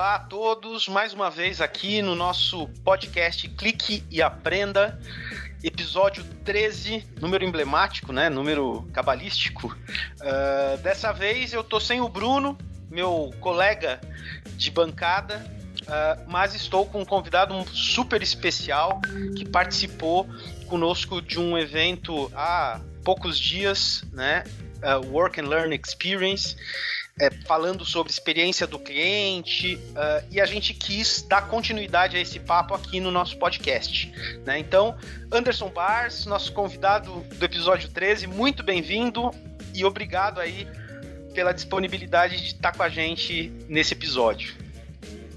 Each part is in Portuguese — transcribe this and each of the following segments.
Olá a todos, mais uma vez aqui no nosso podcast Clique e Aprenda, episódio 13, número emblemático, né? Número cabalístico. Uh, dessa vez eu tô sem o Bruno, meu colega de bancada, uh, mas estou com um convidado super especial que participou conosco de um evento há poucos dias, né? Uh, Work and Learn Experience é, falando sobre experiência do cliente, uh, e a gente quis dar continuidade a esse papo aqui no nosso podcast. Né? Então, Anderson Bars, nosso convidado do episódio 13, muito bem-vindo e obrigado aí pela disponibilidade de estar com a gente nesse episódio.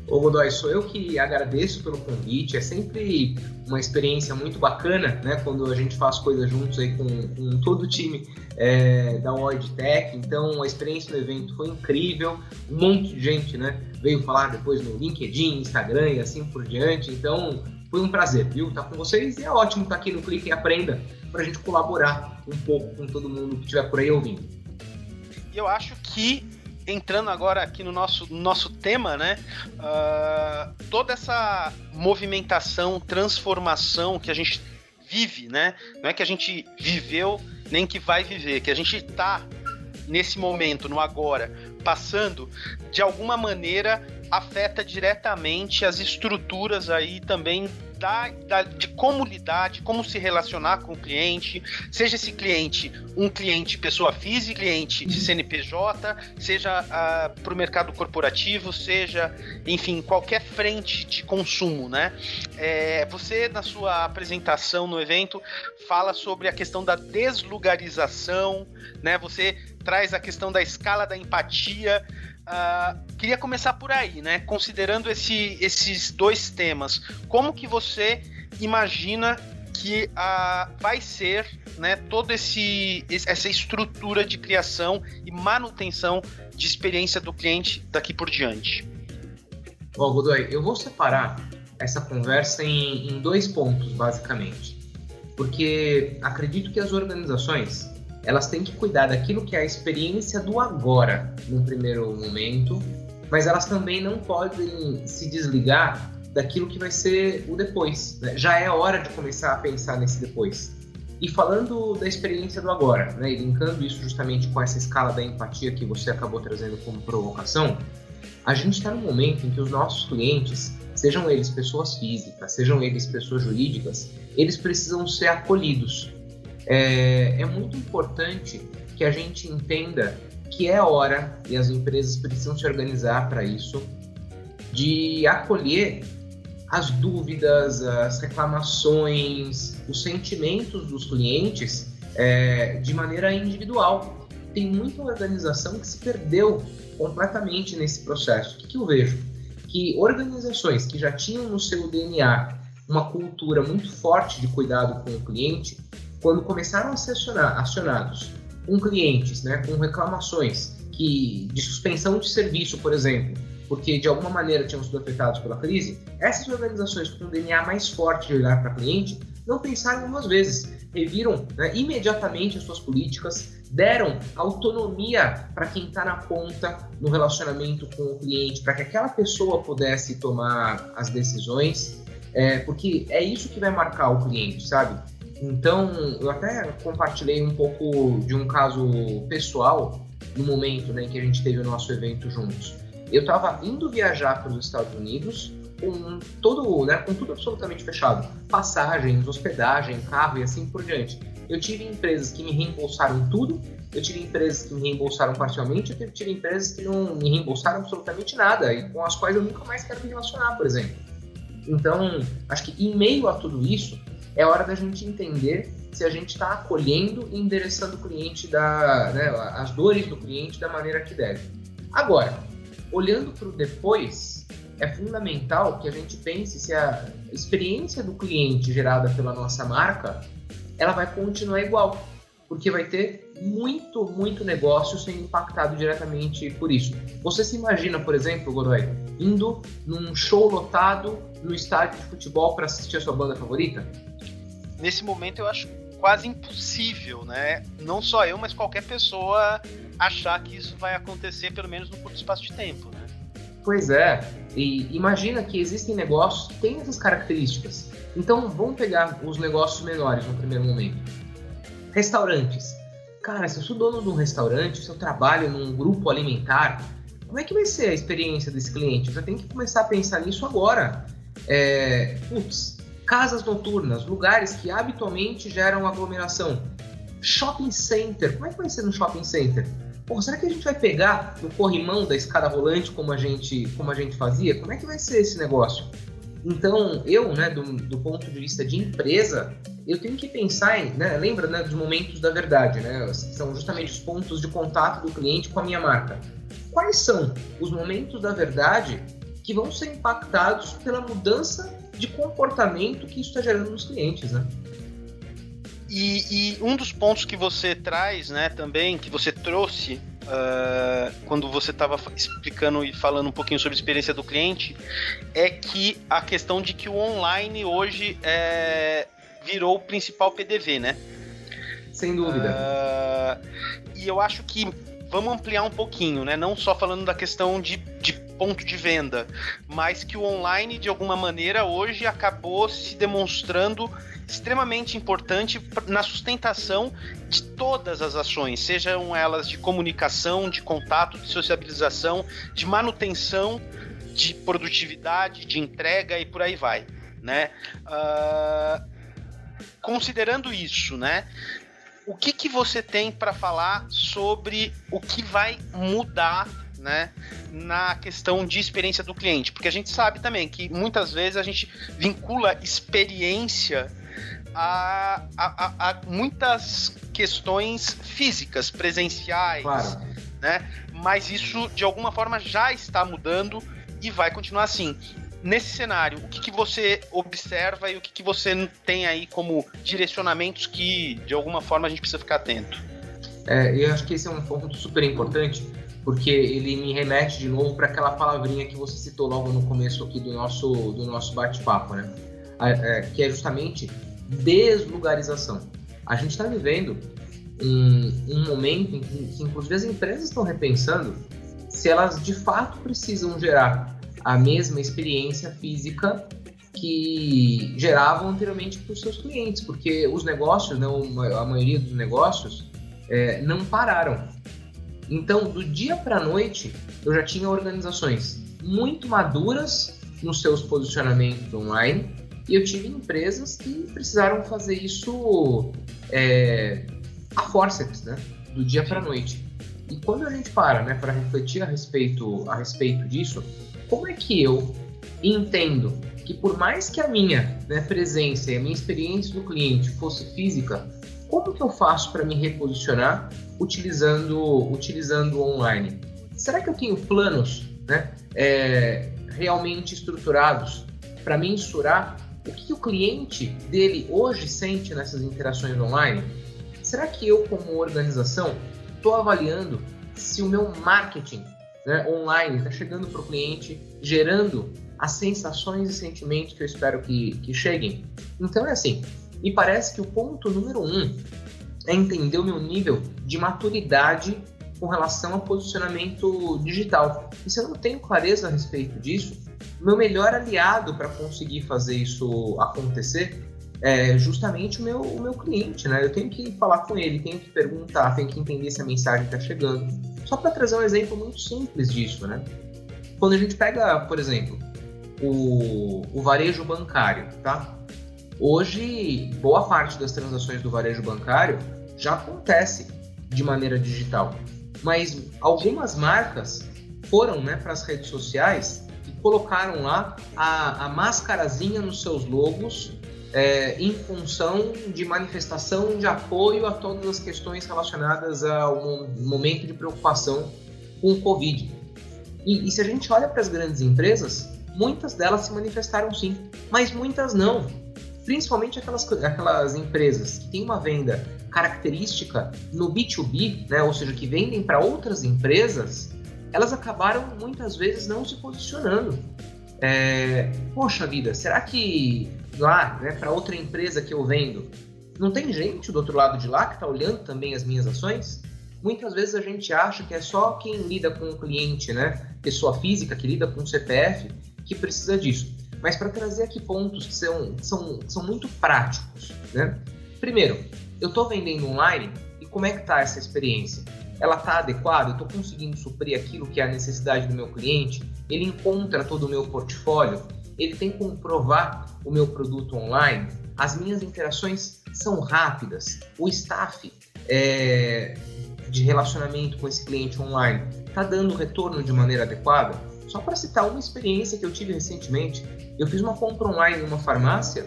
Ô Godoy, sou eu que agradeço pelo convite. É sempre uma experiência muito bacana, né? Quando a gente faz coisas juntos aí com, com todo o time é, da Word Tech. Então a experiência do evento foi incrível. Um monte de gente, né? Veio falar depois no LinkedIn, Instagram e assim por diante. Então foi um prazer, viu? Estar tá com vocês e é ótimo estar tá aqui no Clique e Aprenda para a gente colaborar um pouco com todo mundo que estiver por aí ouvindo. Eu acho que entrando agora aqui no nosso, nosso tema, né? Uh, toda essa movimentação, transformação que a gente vive, né? Não é que a gente viveu nem que vai viver, que a gente está nesse momento, no agora, passando, de alguma maneira afeta diretamente as estruturas aí também da, de como lidar, de como se relacionar com o cliente, seja esse cliente um cliente pessoa física, cliente de CNPJ, seja uh, para o mercado corporativo, seja, enfim, qualquer frente de consumo, né? É, você, na sua apresentação no evento, fala sobre a questão da deslugarização, né? Você traz a questão da escala da empatia, Uh, queria começar por aí, né? Considerando esse, esses dois temas, como que você imagina que uh, vai ser, né, toda esse, essa estrutura de criação e manutenção de experiência do cliente daqui por diante? Bom, Godoy, eu vou separar essa conversa em, em dois pontos, basicamente. Porque acredito que as organizações elas têm que cuidar daquilo que é a experiência do agora, no primeiro momento, mas elas também não podem se desligar daquilo que vai ser o depois. Né? Já é hora de começar a pensar nesse depois. E falando da experiência do agora, né, e linkando isso justamente com essa escala da empatia que você acabou trazendo como provocação, a gente está no momento em que os nossos clientes, sejam eles pessoas físicas, sejam eles pessoas jurídicas, eles precisam ser acolhidos é, é muito importante que a gente entenda que é hora, e as empresas precisam se organizar para isso, de acolher as dúvidas, as reclamações, os sentimentos dos clientes é, de maneira individual. Tem muita organização que se perdeu completamente nesse processo. O que, que eu vejo? Que organizações que já tinham no seu DNA uma cultura muito forte de cuidado com o cliente quando começaram a ser acionados com clientes, né, com reclamações que de suspensão de serviço, por exemplo, porque de alguma maneira tinham sido afetados pela crise, essas organizações com um DNA mais forte de olhar para cliente não pensaram duas vezes, reviram né, imediatamente as suas políticas, deram autonomia para quem está na ponta no relacionamento com o cliente, para que aquela pessoa pudesse tomar as decisões, é, porque é isso que vai marcar o cliente, sabe? Então, eu até compartilhei um pouco de um caso pessoal no momento né, em que a gente teve o nosso evento juntos. Eu estava indo viajar para os Estados Unidos com todo, né, com tudo absolutamente fechado, passagens, hospedagem, carro e assim por diante. Eu tive empresas que me reembolsaram tudo, eu tive empresas que me reembolsaram parcialmente, eu tive empresas que não me reembolsaram absolutamente nada e com as quais eu nunca mais quero me relacionar, por exemplo. Então, acho que em meio a tudo isso, é hora da gente entender se a gente está acolhendo e endereçando o cliente da, né, as dores do cliente da maneira que deve. Agora, olhando para o depois, é fundamental que a gente pense se a experiência do cliente gerada pela nossa marca ela vai continuar igual, porque vai ter muito, muito negócio sendo impactado diretamente por isso. Você se imagina, por exemplo, Godoy, indo num show lotado no estádio de futebol para assistir a sua banda favorita? Nesse momento eu acho quase impossível, né? Não só eu, mas qualquer pessoa achar que isso vai acontecer, pelo menos no curto espaço de tempo, né? Pois é. E imagina que existem negócios que têm essas características. Então, vamos pegar os negócios menores no primeiro momento. Restaurantes. Cara, se eu sou dono de um restaurante, se eu trabalho num grupo alimentar, como é que vai ser a experiência desse cliente? Eu já tenho que começar a pensar nisso agora. É, putz, casas noturnas, lugares que habitualmente geram aglomeração. Shopping center, como é que vai ser no shopping center? Pô, será que a gente vai pegar no corrimão da escada rolante como a gente, como a gente fazia? Como é que vai ser esse negócio? Então, eu, né, do, do ponto de vista de empresa, eu tenho que pensar em, né, lembra né, dos momentos da verdade, né? São justamente os pontos de contato do cliente com a minha marca. Quais são os momentos da verdade que vão ser impactados pela mudança de comportamento que isso está gerando nos clientes, né? E, e, um dos pontos que você traz, né, também, que você trouxe uh, quando você estava explicando e falando um pouquinho sobre a experiência do cliente, é que a questão de que o online hoje é, virou o principal PDV, né? Sem dúvida. Uh, e eu acho que vamos ampliar um pouquinho, né? Não só falando da questão de, de ponto de venda, mas que o online, de alguma maneira, hoje acabou se demonstrando extremamente importante na sustentação de todas as ações, sejam elas de comunicação, de contato, de sociabilização, de manutenção, de produtividade, de entrega e por aí vai, né? Uh, considerando isso, né? O que, que você tem para falar sobre o que vai mudar né, na questão de experiência do cliente, porque a gente sabe também que muitas vezes a gente vincula experiência a, a, a muitas questões físicas, presenciais, claro. né? Mas isso de alguma forma já está mudando e vai continuar assim. Nesse cenário, o que, que você observa e o que, que você tem aí como direcionamentos que de alguma forma a gente precisa ficar atento? É, eu acho que esse é um ponto super importante, porque ele me remete de novo para aquela palavrinha que você citou logo no começo aqui do nosso, do nosso bate-papo, né? É, que é justamente deslugarização. A gente está vivendo um, um, momento em que, que, inclusive, as empresas estão repensando se elas de fato precisam gerar a mesma experiência física que geravam anteriormente para os seus clientes, porque os negócios, não, a maioria dos negócios, é, não pararam. Então, do dia para a noite, eu já tinha organizações muito maduras nos seus posicionamentos online, e eu tive empresas que precisaram fazer isso é, a forceps, né? Do dia para a noite. E quando a gente para, né, para refletir a respeito, a respeito disso, como é que eu entendo que por mais que a minha né, presença e a minha experiência do cliente fosse física, como que eu faço para me reposicionar utilizando, utilizando online? Será que eu tenho planos né, é, realmente estruturados para mensurar o que o cliente dele hoje sente nessas interações online? Será que eu, como organização, estou avaliando se o meu marketing né, online está chegando para o cliente, gerando as sensações e sentimentos que eu espero que, que cheguem? Então é assim, me parece que o ponto número um é entender o meu nível de maturidade com relação ao posicionamento digital. E se eu não tenho clareza a respeito disso, meu melhor aliado para conseguir fazer isso acontecer é justamente o meu, o meu cliente, né? Eu tenho que falar com ele, tenho que perguntar, tenho que entender se a mensagem está chegando. Só para trazer um exemplo muito simples disso, né? Quando a gente pega, por exemplo, o, o varejo bancário, tá? Hoje, boa parte das transações do varejo bancário já acontece de maneira digital, mas algumas marcas foram né, para as redes sociais colocaram lá a, a mascarazinha nos seus logos é, em função de manifestação de apoio a todas as questões relacionadas ao momento de preocupação com o Covid. E, e se a gente olha para as grandes empresas, muitas delas se manifestaram sim, mas muitas não. Principalmente aquelas, aquelas empresas que têm uma venda característica no B2B, né, ou seja, que vendem para outras empresas, elas acabaram muitas vezes não se posicionando. É, Poxa vida, será que lá, né, para outra empresa que eu vendo, não tem gente do outro lado de lá que está olhando também as minhas ações? muitas vezes a gente acha que é só quem lida com o cliente, né, pessoa física que lida com o CPF, que precisa disso. Mas para trazer aqui pontos que são, são, são muito práticos, né? Primeiro, eu estou vendendo online e como é que está essa experiência? Ela está adequada? Eu estou conseguindo suprir aquilo que é a necessidade do meu cliente? Ele encontra todo o meu portfólio? Ele tem como provar o meu produto online? As minhas interações são rápidas? O staff é, de relacionamento com esse cliente online está dando retorno de maneira adequada? Só para citar uma experiência que eu tive recentemente, eu fiz uma compra online em uma farmácia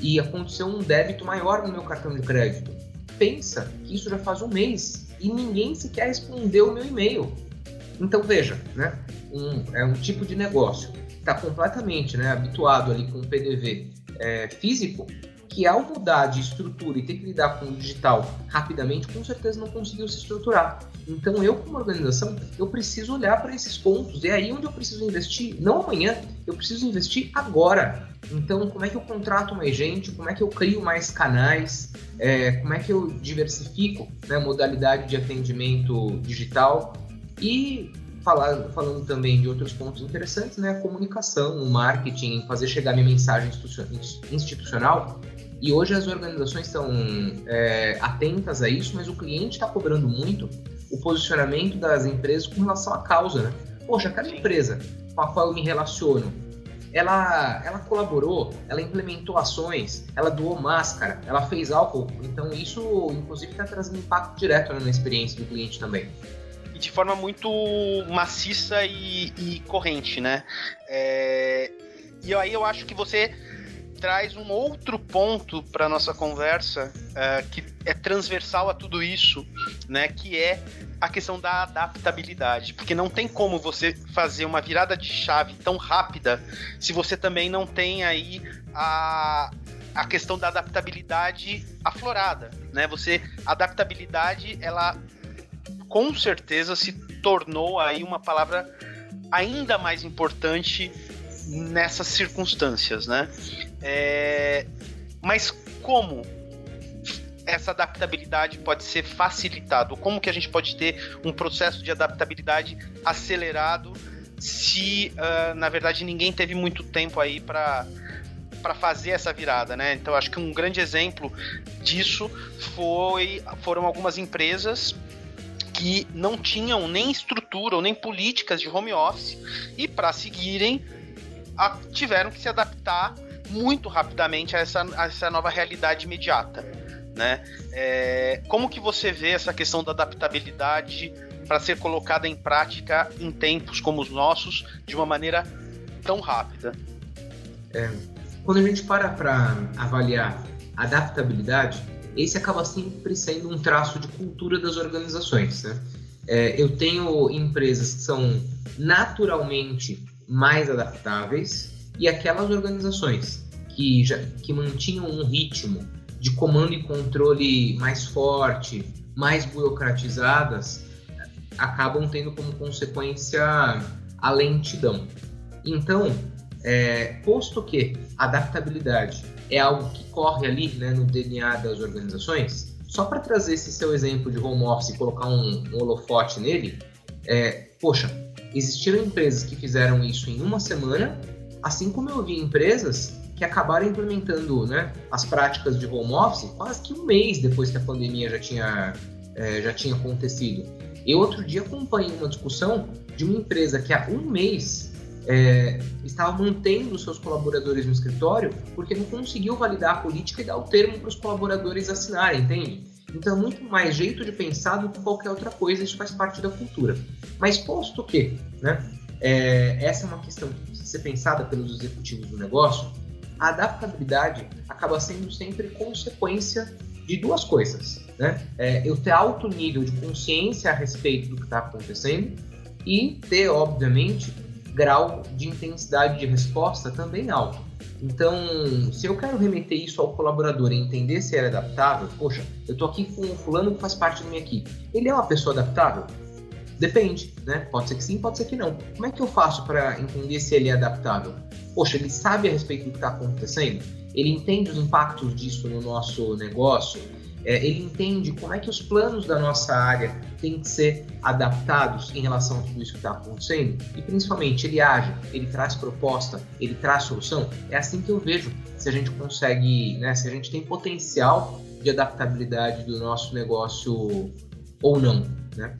e aconteceu um débito maior no meu cartão de crédito. Pensa que isso já faz um mês e ninguém sequer respondeu o meu e-mail. Então veja, né? Um, é um tipo de negócio que está completamente né, habituado ali com o PDV é, físico que ao mudar de estrutura e ter que lidar com o digital rapidamente, com certeza não conseguiu se estruturar. Então eu, como organização, eu preciso olhar para esses pontos. E é aí onde eu preciso investir, não amanhã, eu preciso investir agora. Então, como é que eu contrato mais gente? Como é que eu crio mais canais? É, como é que eu diversifico né, modalidade de atendimento digital? E falar, falando também de outros pontos interessantes, né? A comunicação, o marketing, fazer chegar minha mensagem institucional e hoje as organizações estão é, atentas a isso, mas o cliente está cobrando muito o posicionamento das empresas com relação à causa, né? Poxa, aquela empresa com a qual eu me relaciono, ela, ela colaborou, ela implementou ações, ela doou máscara, ela fez álcool. Então isso, inclusive, está trazendo impacto direto né, na experiência do cliente também E de forma muito maciça e, e corrente, né? É... E aí eu acho que você traz um outro ponto para nossa conversa uh, que é transversal a tudo isso, né? Que é a questão da adaptabilidade, porque não tem como você fazer uma virada de chave tão rápida se você também não tem aí a, a questão da adaptabilidade aflorada, né? Você adaptabilidade ela com certeza se tornou aí uma palavra ainda mais importante nessas circunstâncias, né? É, mas como essa adaptabilidade pode ser facilitado? Como que a gente pode ter um processo de adaptabilidade acelerado se, uh, na verdade, ninguém teve muito tempo aí para para fazer essa virada, né? Então acho que um grande exemplo disso foi foram algumas empresas que não tinham nem estrutura ou nem políticas de home office e para seguirem a, tiveram que se adaptar muito rapidamente a essa, a essa nova realidade imediata. Né? É, como que você vê essa questão da adaptabilidade para ser colocada em prática em tempos como os nossos de uma maneira tão rápida? É, quando a gente para para avaliar adaptabilidade, esse acaba sempre sendo um traço de cultura das organizações. Né? É, eu tenho empresas que são naturalmente mais adaptáveis e aquelas organizações que já que mantinham um ritmo de comando e controle mais forte, mais burocratizadas, acabam tendo como consequência a lentidão. Então, é, posto que adaptabilidade é algo que corre ali né, no DNA das organizações, só para trazer esse seu exemplo de home office e colocar um, um holofote nele, é, poxa, existiram empresas que fizeram isso em uma semana, assim como eu vi empresas que acabaram implementando né, as práticas de home office quase que um mês depois que a pandemia já tinha, é, já tinha acontecido. Eu outro dia acompanhei uma discussão de uma empresa que há um mês é, estava mantendo seus colaboradores no escritório porque não conseguiu validar a política e dar o termo para os colaboradores assinarem, entende? Então é muito mais jeito de pensar do que qualquer outra coisa, isso faz parte da cultura. Mas posto que, né, é, essa é uma questão que precisa ser pensada pelos executivos do negócio, a adaptabilidade acaba sendo sempre consequência de duas coisas. Né? É, eu ter alto nível de consciência a respeito do que está acontecendo e ter, obviamente, grau de intensidade de resposta também alto. Então, se eu quero remeter isso ao colaborador e entender se ele é adaptável, poxa, eu estou aqui com o fulano que faz parte da minha equipe. Ele é uma pessoa adaptável? Depende, né? Pode ser que sim, pode ser que não. Como é que eu faço para entender se ele é adaptável? Poxa, ele sabe a respeito do que está acontecendo? Ele entende os impactos disso no nosso negócio? é, ele entende como é que os planos da nossa área têm que ser adaptados em relação a tudo isso que está acontecendo e principalmente ele age, ele traz proposta, ele traz solução. É assim que eu vejo se a gente consegue, né, se a gente tem potencial de adaptabilidade do nosso negócio ou não, né?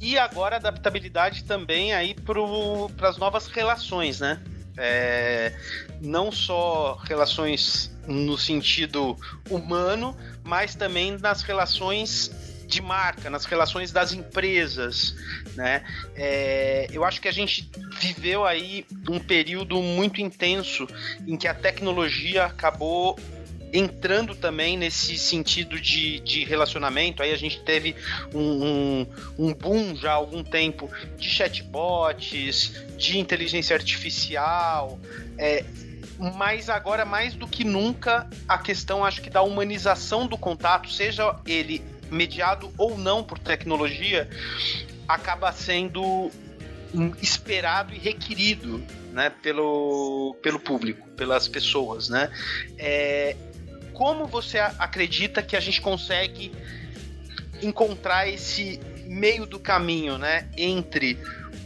E agora adaptabilidade também aí para as novas relações, né? É, não só relações no sentido humano, mas também nas relações de marca, nas relações das empresas, né? É, eu acho que a gente viveu aí um período muito intenso em que a tecnologia acabou entrando também nesse sentido de, de relacionamento. Aí a gente teve um, um, um, boom já há algum tempo de chatbots, de inteligência artificial. É, mas agora, mais do que nunca, a questão acho que da humanização do contato, seja ele mediado ou não por tecnologia, acaba sendo esperado e requerido né, pelo, pelo público, pelas pessoas. Né? É, como você acredita que a gente consegue encontrar esse meio do caminho, né, entre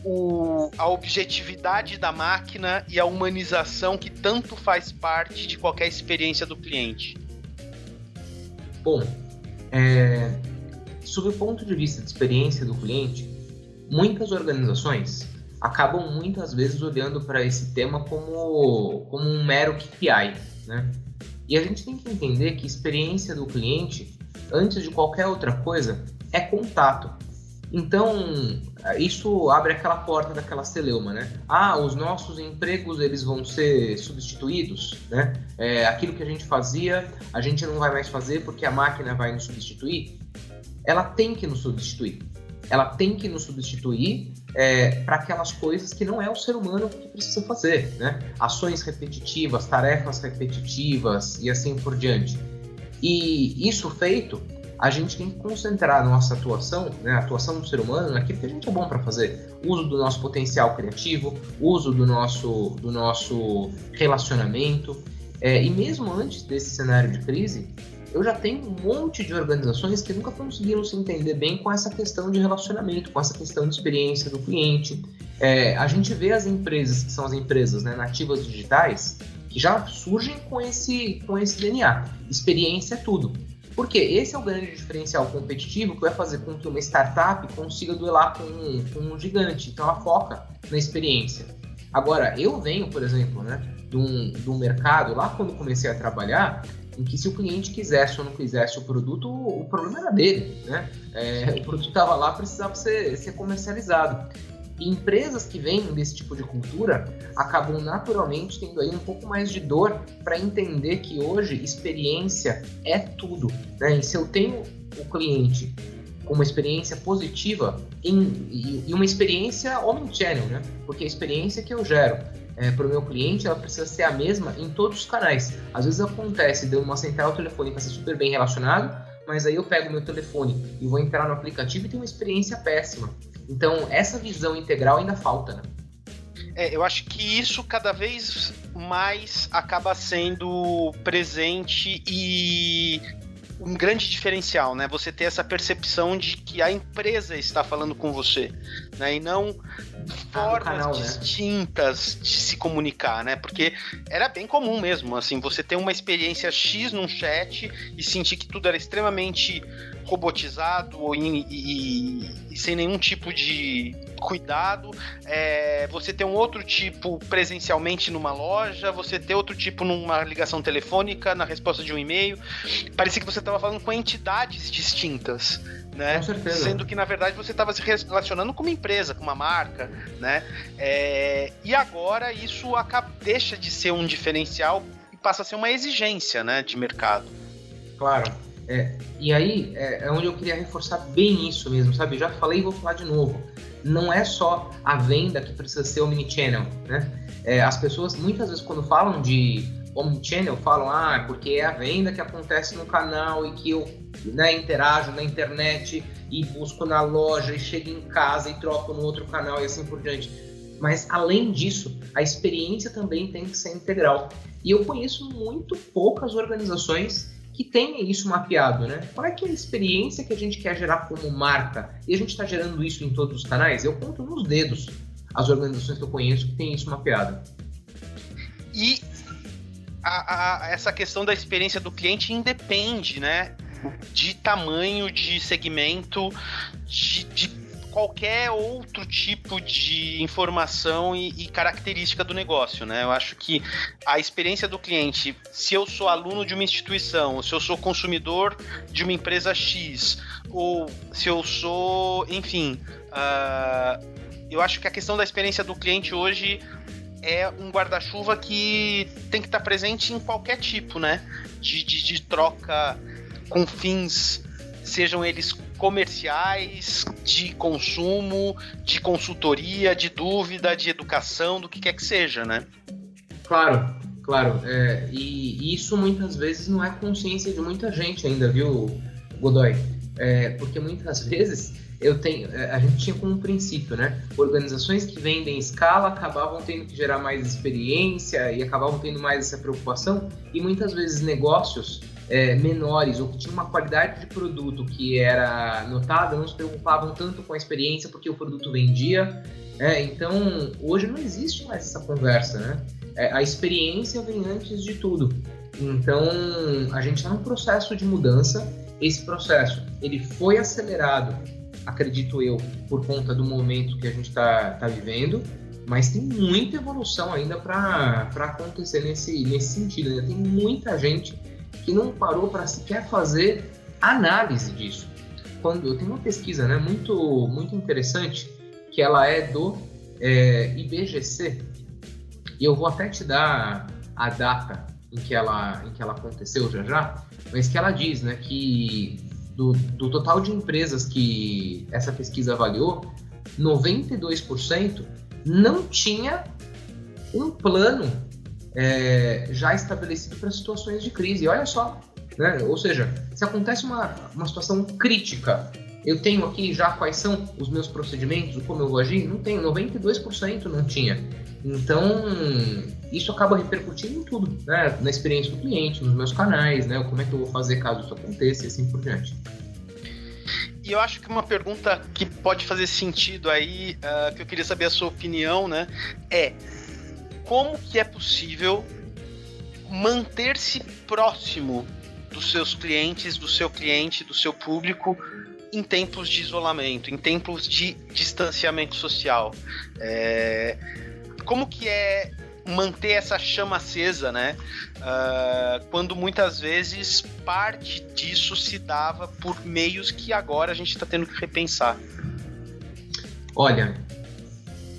o, a objetividade da máquina e a humanização que tanto faz parte de qualquer experiência do cliente? Bom, é, sob o ponto de vista de experiência do cliente, muitas organizações acabam muitas vezes olhando para esse tema como, como um mero KPI, né? E a gente tem que entender que experiência do cliente, antes de qualquer outra coisa, é contato. Então, isso abre aquela porta daquela celeuma, né? Ah, os nossos empregos eles vão ser substituídos, né? É, aquilo que a gente fazia, a gente não vai mais fazer porque a máquina vai nos substituir. Ela tem que nos substituir. Ela tem que nos substituir é, para aquelas coisas que não é o ser humano que precisa fazer, né? Ações repetitivas, tarefas repetitivas e assim por diante. E isso feito, a gente tem que concentrar a nossa atuação, né, a atuação do ser humano naquilo que a gente é bom para fazer. Uso do nosso potencial criativo, uso do nosso, do nosso relacionamento. É, e mesmo antes desse cenário de crise, eu já tenho um monte de organizações que nunca conseguiram se entender bem com essa questão de relacionamento, com essa questão de experiência do cliente. É, a gente vê as empresas, que são as empresas né, nativas digitais, que já surgem com esse, com esse DNA. Experiência é tudo. Porque esse é o grande diferencial competitivo que vai fazer com que uma startup consiga duelar com um, com um gigante. Então ela foca na experiência. Agora, eu venho, por exemplo, né, de um mercado, lá quando comecei a trabalhar, em que se o cliente quisesse ou não quisesse o produto, o problema era dele, né? É, o produto estava lá, precisava ser, ser comercializado. E empresas que vêm desse tipo de cultura acabam naturalmente tendo aí um pouco mais de dor para entender que hoje experiência é tudo. Né? E se eu tenho o cliente uma experiência positiva em, e, uma experiência omnichannel, né? Porque a experiência que eu gero é, para o meu cliente, ela precisa ser a mesma em todos os canais. Às vezes acontece de uma central telefônica ser super bem relacionado, mas aí eu pego meu telefone e vou entrar no aplicativo e tem uma experiência péssima. Então, essa visão integral ainda falta, né? É, eu acho que isso cada vez mais acaba sendo presente e um grande diferencial, né? Você ter essa percepção de que a empresa está falando com você, né? E não formas canal, né? distintas né? de se comunicar, né? Porque era bem comum mesmo, assim, você ter uma experiência X num chat e sentir que tudo era extremamente robotizado e, e, e sem nenhum tipo de cuidado, é, você ter um outro tipo presencialmente numa loja, você ter outro tipo numa ligação telefônica, na resposta de um e-mail. Parecia que você estava falando com entidades distintas, né? Com certeza. Sendo que na verdade você estava se relacionando com uma empresa, com uma marca, né? É, e agora isso acaba, deixa de ser um diferencial e passa a ser uma exigência, né, de mercado. Claro. É, e aí é, é, onde eu queria reforçar bem isso mesmo, sabe? Já falei e vou falar de novo. Não é só a venda que precisa ser omnichannel, né? É, as pessoas muitas vezes quando falam de omnichannel falam, ah, porque é a venda que acontece no canal e que eu né, interajo na internet e busco na loja e chego em casa e troco no outro canal e assim por diante. Mas além disso, a experiência também tem que ser integral. E eu conheço muito poucas organizações que tenha isso mapeado, né? Qual é que é a experiência que a gente quer gerar como marca? E a gente está gerando isso em todos os canais? Eu conto nos dedos as organizações que eu conheço que têm isso mapeado. E a, a, essa questão da experiência do cliente independe, né? De tamanho, de segmento, de, de qualquer outro tipo de informação e, e, característica do negócio, né? Eu acho que a experiência do cliente, se eu sou aluno de uma instituição, se eu sou consumidor de uma empresa X, ou se eu sou, enfim, uh, eu acho que a questão da experiência do cliente hoje é um guarda-chuva que tem que estar presente em qualquer tipo, né? de, de, de troca com fins sejam eles comerciais, de consumo, de consultoria, de dúvida, de educação, do que quer que seja, né? Claro, claro. É, e isso muitas vezes não é consciência de muita gente ainda, viu, Godoy? É, porque muitas vezes eu tenho, é, a gente tinha como princípio, né? Organizações que vendem escala acabavam tendo que gerar mais experiência e acabavam tendo mais essa preocupação, e muitas vezes negócios é, menores ou que tinham uma qualidade de produto que era notada não se preocupavam tanto com a experiência porque o produto vendia. É, então, hoje não existe mais essa conversa, né? É, a experiência vem antes de tudo. Então, a gente está num processo de mudança. Esse processo ele foi acelerado, acredito eu, por conta do momento que a gente está tá vivendo mas tem muita evolução ainda para acontecer nesse, nesse sentido. Ainda tem muita gente que não parou para sequer fazer análise disso. Quando eu tenho uma pesquisa, né, muito muito interessante que ela é do é, IBGC e eu vou até te dar a data em que ela em que ela aconteceu já já, mas que ela diz, né, que do, do total de empresas que essa pesquisa avaliou, 92% não tinha um plano é, já estabelecido para situações de crise. Olha só, né? ou seja, se acontece uma, uma situação crítica, eu tenho aqui já quais são os meus procedimentos, como eu vou agir? Não tenho, 92% não tinha. Então, isso acaba repercutindo em tudo, né? na experiência do cliente, nos meus canais, né? como é que eu vou fazer caso isso aconteça e assim por diante. E eu acho que uma pergunta que pode fazer sentido aí, uh, que eu queria saber a sua opinião, né, é como que é possível manter-se próximo dos seus clientes, do seu cliente, do seu público em tempos de isolamento, em tempos de distanciamento social. É... Como que é manter essa chama acesa, né? Uh, quando muitas vezes parte disso se dava por meios que agora a gente está tendo que repensar. Olha,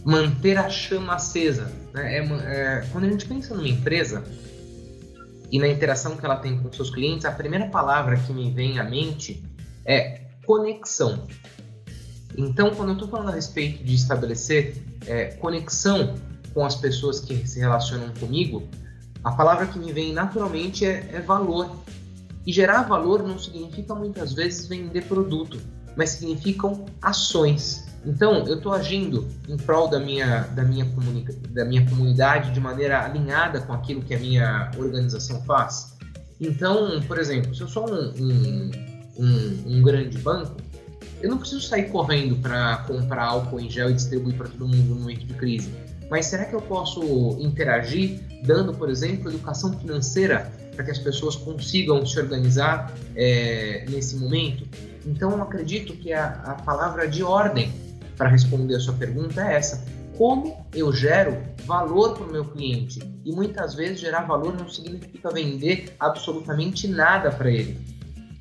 manter a chama acesa. Né? É, é, quando a gente pensa numa empresa e na interação que ela tem com seus clientes, a primeira palavra que me vem à mente é conexão. Então, quando eu estou falando a respeito de estabelecer é, conexão com as pessoas que se relacionam comigo, a palavra que me vem naturalmente é, é valor. E gerar valor não significa muitas vezes vender produto, mas significam ações. Então, eu estou agindo em prol da minha, da, minha da minha comunidade de maneira alinhada com aquilo que a minha organização faz. Então, por exemplo, se eu sou um, um, um, um grande banco, eu não preciso sair correndo para comprar álcool em gel e distribuir para todo mundo no momento de crise. Mas será que eu posso interagir dando, por exemplo, educação financeira para que as pessoas consigam se organizar é, nesse momento? Então, eu acredito que a, a palavra de ordem para responder a sua pergunta é essa. Como eu gero valor para o meu cliente? E muitas vezes gerar valor não significa vender absolutamente nada para ele.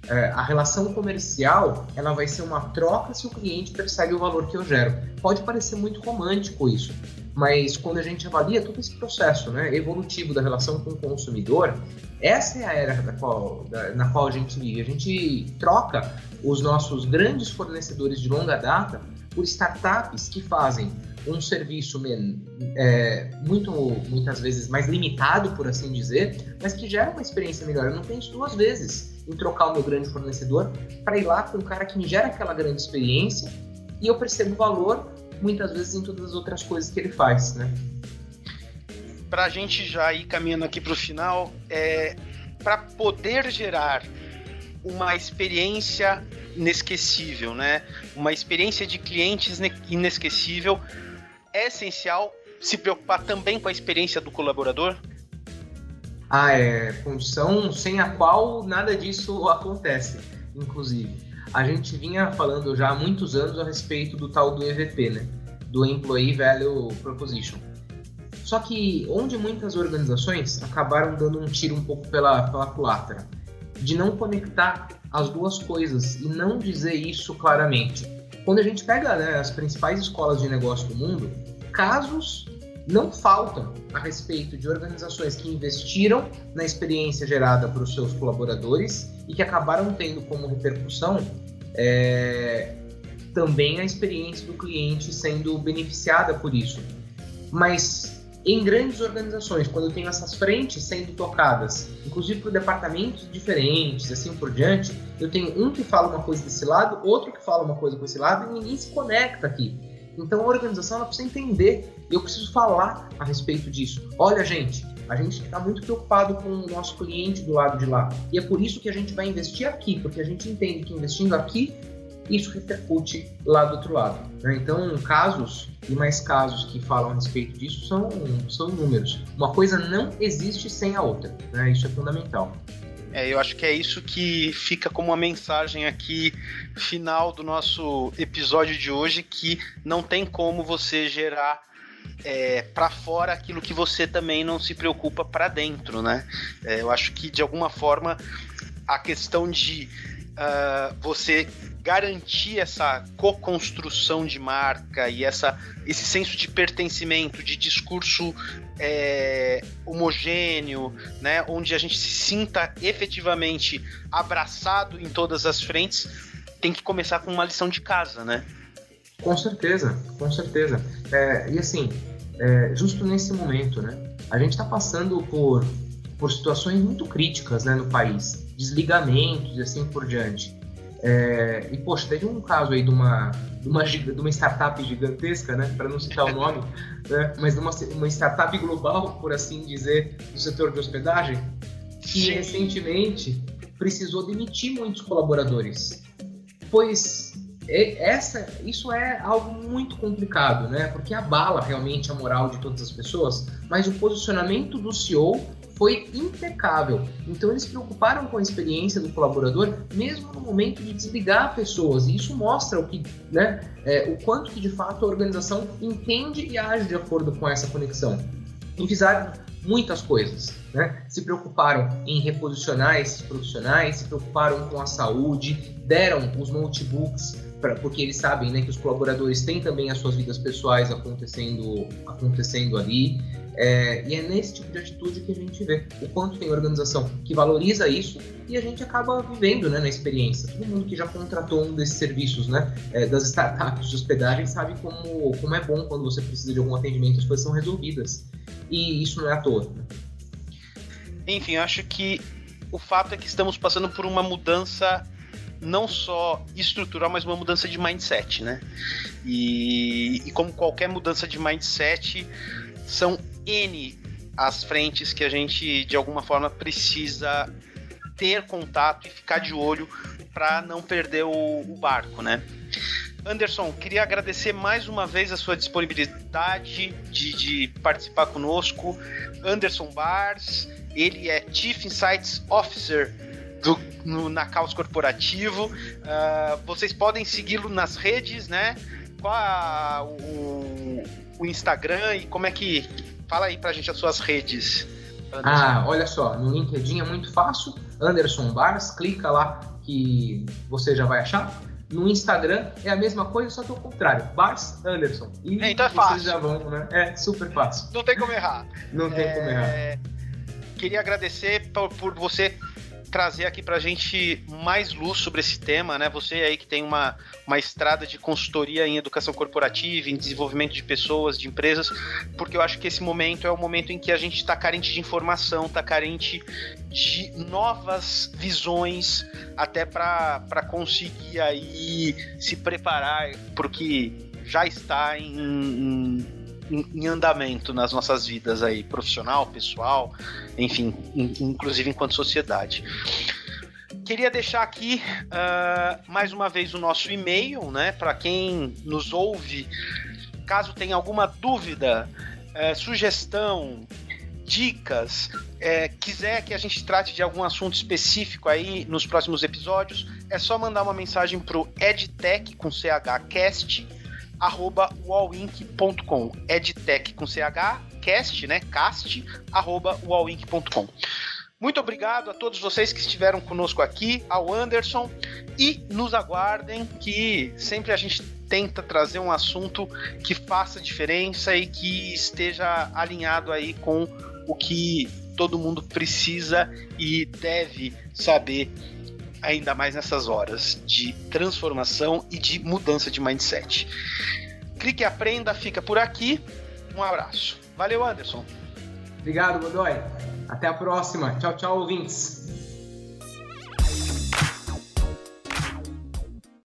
É, a relação comercial ela vai ser uma troca se o cliente percebe o valor que eu gero. Pode parecer muito romântico isso, mas quando a gente avalia todo esse processo né, evolutivo da relação com o consumidor, essa é a era da qual, da, na qual a gente vive. A gente troca os nossos grandes fornecedores de longa data por startups que fazem um serviço é, muito, muitas vezes mais limitado, por assim dizer, mas que gera uma experiência melhor. Eu não penso duas vezes em trocar o meu grande fornecedor para ir lá com um cara que me gera aquela grande experiência e eu percebo valor muitas vezes em todas as outras coisas que ele faz, né? Para a gente já ir caminhando aqui para o final, é, para poder gerar uma experiência inesquecível, né? Uma experiência de clientes inesquecível. É essencial se preocupar também com a experiência do colaborador? Ah, é condição sem a qual nada disso acontece, inclusive. A gente vinha falando já há muitos anos a respeito do tal do EVP, né? Do Employee Value Proposition. Só que onde muitas organizações acabaram dando um tiro um pouco pela, pela culatra, de não conectar as duas coisas e não dizer isso claramente. Quando a gente pega né, as principais escolas de negócio do mundo, casos não faltam a respeito de organizações que investiram na experiência gerada para os seus colaboradores e que acabaram tendo como repercussão é, também a experiência do cliente sendo beneficiada por isso. Mas em grandes organizações, quando eu tenho essas frentes sendo tocadas, inclusive por departamentos diferentes, assim por diante, eu tenho um que fala uma coisa desse lado, outro que fala uma coisa com esse lado e ninguém se conecta aqui. Então a organização ela precisa entender eu preciso falar a respeito disso. Olha, gente, a gente está muito preocupado com o nosso cliente do lado de lá. E é por isso que a gente vai investir aqui, porque a gente entende que investindo aqui, isso repercute lá do outro lado. Né? Então, casos e mais casos que falam a respeito disso são, são números. Uma coisa não existe sem a outra. Né? Isso é fundamental. É, eu acho que é isso que fica como uma mensagem aqui final do nosso episódio de hoje, que não tem como você gerar é, para fora aquilo que você também não se preocupa para dentro, né? É, eu acho que de alguma forma a questão de uh, você garantir essa co-construção de marca e essa, esse senso de pertencimento, de discurso é, homogêneo, né, onde a gente se sinta efetivamente abraçado em todas as frentes, tem que começar com uma lição de casa, né? Com certeza, com certeza. É, e assim, é, justo nesse momento, né, a gente está passando por, por situações muito críticas né, no país, desligamentos e assim por diante. É, e, poxa, teve um caso aí de uma, de uma, de uma startup gigantesca, né, para não citar o nome, né, mas de uma, uma startup global, por assim dizer, do setor de hospedagem, que Sim. recentemente precisou demitir muitos colaboradores. Pois essa, isso é algo muito complicado, né? Porque abala realmente a moral de todas as pessoas, mas o posicionamento do CEO foi impecável. Então eles se preocuparam com a experiência do colaborador, mesmo no momento de desligar pessoas. E isso mostra o que, né, é, o quanto que de fato a organização entende e age de acordo com essa conexão. E fizeram muitas coisas, né? Se preocuparam em reposicionar esses profissionais, se preocuparam com a saúde, deram os notebooks pra, porque eles sabem né, que os colaboradores têm também as suas vidas pessoais acontecendo, acontecendo ali. É, e é nesse tipo de atitude que a gente vê o quanto tem organização que valoriza isso e a gente acaba vivendo né, na experiência. Todo mundo que já contratou um desses serviços né, é, das startups de hospedagem sabe como, como é bom quando você precisa de algum atendimento, as coisas são resolvidas. E isso não é à toa. Né? Enfim, acho que o fato é que estamos passando por uma mudança não só estrutural, mas uma mudança de mindset, né? E, e como qualquer mudança de mindset, são N as frentes que a gente, de alguma forma, precisa ter contato e ficar de olho para não perder o, o, barco, né? Anderson, queria agradecer mais uma vez a sua disponibilidade de, de participar conosco. Anderson Bars, ele é Chief Insights Officer do, no, na Caos Corporativo. Uh, vocês podem segui-lo nas redes, né? Qual a, o, o Instagram e como é que. Fala aí pra gente as suas redes. Anderson. Ah, olha só, no LinkedIn é muito fácil. Anderson Bars, clica lá que você já vai achar. No Instagram é a mesma coisa, só que ao contrário. Bars Anderson. E é, então é fácil. já vão, né? É super fácil. Não tem como errar. Não tem é... como errar. Queria agradecer por, por você trazer aqui para a gente mais luz sobre esse tema, né? Você aí que tem uma, uma estrada de consultoria em educação corporativa, em desenvolvimento de pessoas, de empresas, porque eu acho que esse momento é o momento em que a gente está carente de informação, está carente de novas visões, até para conseguir aí se preparar para o que já está em, em em, em, andamento nas nossas vidas aí, profissional, pessoal, enfim, in, inclusive enquanto sociedade. Queria deixar aqui uh, mais uma vez o nosso e-mail, né, para quem nos ouve, caso tenha alguma dúvida, uh, sugestão, dicas, é, quiser que a gente trate de algum assunto específico aí nos próximos episódios, é só mandar uma mensagem pro edtech com chcast arroba wallink.com edtech com ch cast, né, cast arroba wallink.com muito obrigado a todos vocês que estiveram conosco aqui, ao Anderson, e nos aguardem que sempre a gente tenta trazer um assunto que faça diferença e que esteja alinhado aí com o que todo mundo precisa e deve saber ainda mais nessas horas de transformação e de mudança de mindset. Clique e aprenda, fica por aqui. Um abraço. Valeu, Anderson. Obrigado, Godoy. Até a próxima. Tchau, tchau, ouvintes.